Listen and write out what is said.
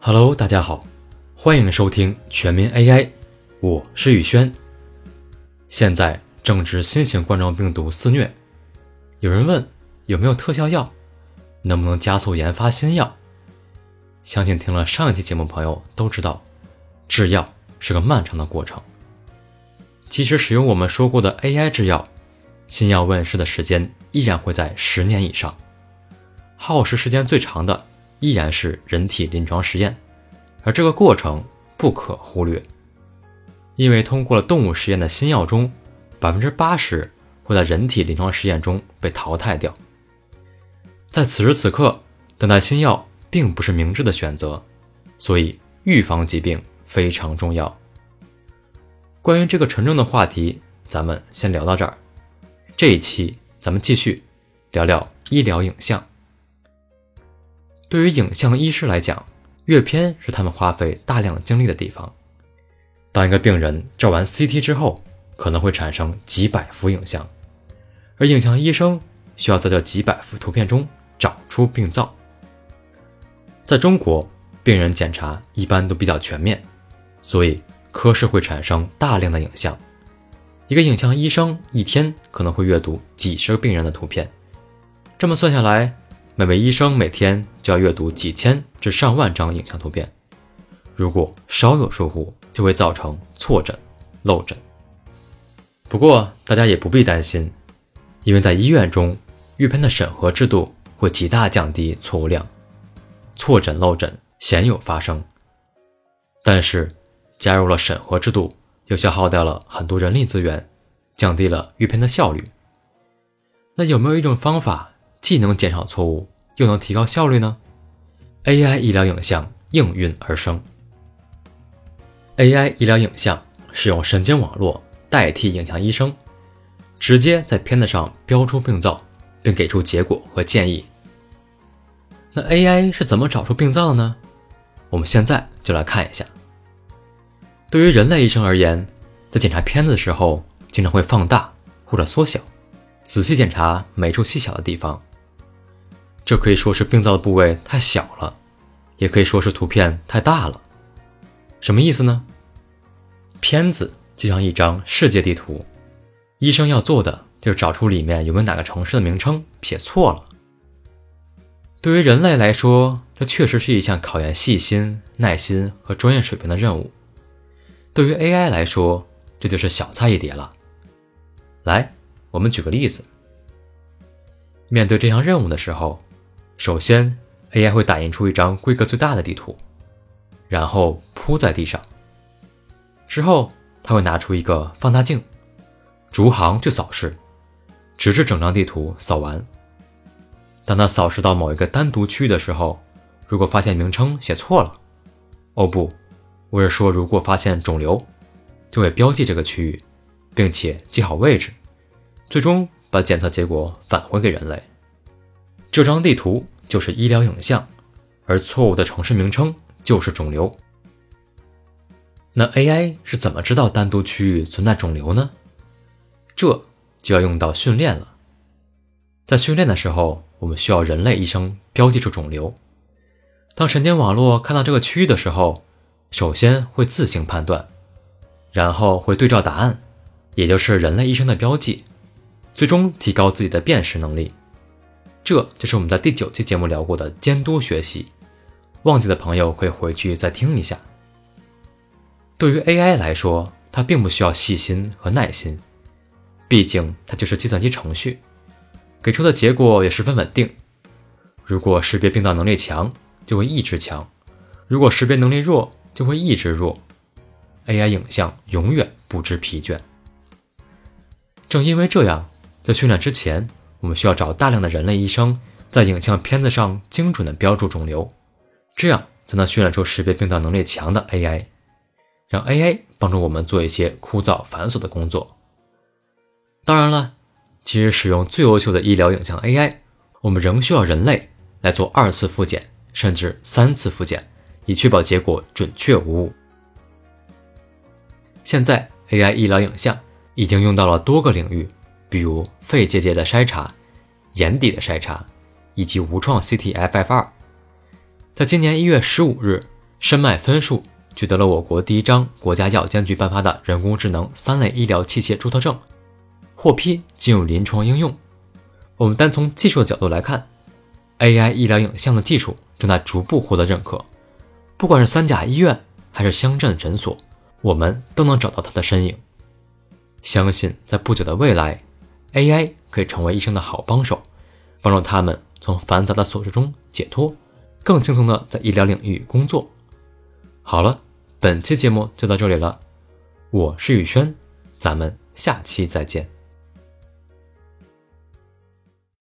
Hello，大家好，欢迎收听全民 AI，我是宇轩。现在正值新型冠状病毒肆虐，有人问有没有特效药，能不能加速研发新药？相信听了上一期节目朋友都知道，制药是个漫长的过程。即使使用我们说过的 AI 制药，新药问世的时间依然会在十年以上，耗时时间最长的。依然是人体临床实验，而这个过程不可忽略，因为通过了动物实验的新药中，百分之八十会在人体临床实验中被淘汰掉。在此时此刻，等待新药并不是明智的选择，所以预防疾病非常重要。关于这个沉重的话题，咱们先聊到这儿。这一期咱们继续聊聊医疗影像。对于影像医师来讲，阅片是他们花费大量精力的地方。当一个病人照完 CT 之后，可能会产生几百幅影像，而影像医生需要在这几百幅图片中找出病灶。在中国，病人检查一般都比较全面，所以科室会产生大量的影像。一个影像医生一天可能会阅读几十个病人的图片，这么算下来。每位医生每天就要阅读几千至上万张影像图片，如果稍有疏忽，就会造成错诊、漏诊。不过大家也不必担心，因为在医院中，阅片的审核制度会极大降低错误量，错诊漏诊鲜有发生。但是加入了审核制度，又消耗掉了很多人力资源，降低了阅片的效率。那有没有一种方法？既能减少错误，又能提高效率呢？AI 医疗影像应运而生。AI 医疗影像是用神经网络代替影像医生，直接在片子上标出病灶，并给出结果和建议。那 AI 是怎么找出病灶呢？我们现在就来看一下。对于人类医生而言，在检查片子的时候，经常会放大或者缩小，仔细检查每处细小的地方。这可以说是病灶的部位太小了，也可以说是图片太大了。什么意思呢？片子就像一张世界地图，医生要做的就是找出里面有没有哪个城市的名称写错了。对于人类来说，这确实是一项考验细心、耐心和专业水平的任务。对于 AI 来说，这就是小菜一碟了。来，我们举个例子。面对这项任务的时候。首先，AI 会打印出一张规格最大的地图，然后铺在地上。之后，他会拿出一个放大镜，逐行去扫视，直至整张地图扫完。当他扫视到某一个单独区域的时候，如果发现名称写错了，哦不，我是说，如果发现肿瘤，就会标记这个区域，并且记好位置，最终把检测结果返回给人类。这张地图就是医疗影像，而错误的城市名称就是肿瘤。那 AI 是怎么知道单独区域存在肿瘤呢？这就要用到训练了。在训练的时候，我们需要人类医生标记出肿瘤。当神经网络看到这个区域的时候，首先会自行判断，然后会对照答案，也就是人类医生的标记，最终提高自己的辨识能力。这就是我们在第九期节目聊过的监督学习，忘记的朋友可以回去再听一下。对于 AI 来说，它并不需要细心和耐心，毕竟它就是计算机程序，给出的结果也十分稳定。如果识别病灶能力强，就会一直强；如果识别能力弱，就会一直弱。AI 影像永远不知疲倦。正因为这样，在训练之前。我们需要找大量的人类医生，在影像片子上精准的标注肿瘤，这样才能训练出识别病灶能力强的 AI，让 AI 帮助我们做一些枯燥繁琐的工作。当然了，即使使用最优秀的医疗影像 AI，我们仍需要人类来做二次复检，甚至三次复检，以确保结果准确无误。现在 AI 医疗影像已经用到了多个领域。比如肺结节的筛查、眼底的筛查，以及无创 CT FFR。在今年一月十五日，申脉分数取得了我国第一张国家药监局颁发的人工智能三类医疗器械注册证，获批进入临床应用。我们单从技术的角度来看，AI 医疗影像的技术正在逐步获得认可。不管是三甲医院还是乡镇诊所，我们都能找到它的身影。相信在不久的未来，AI 可以成为医生的好帮手，帮助他们从繁杂的琐事中解脱，更轻松的在医疗领域工作。好了，本期节目就到这里了，我是宇轩，咱们下期再见。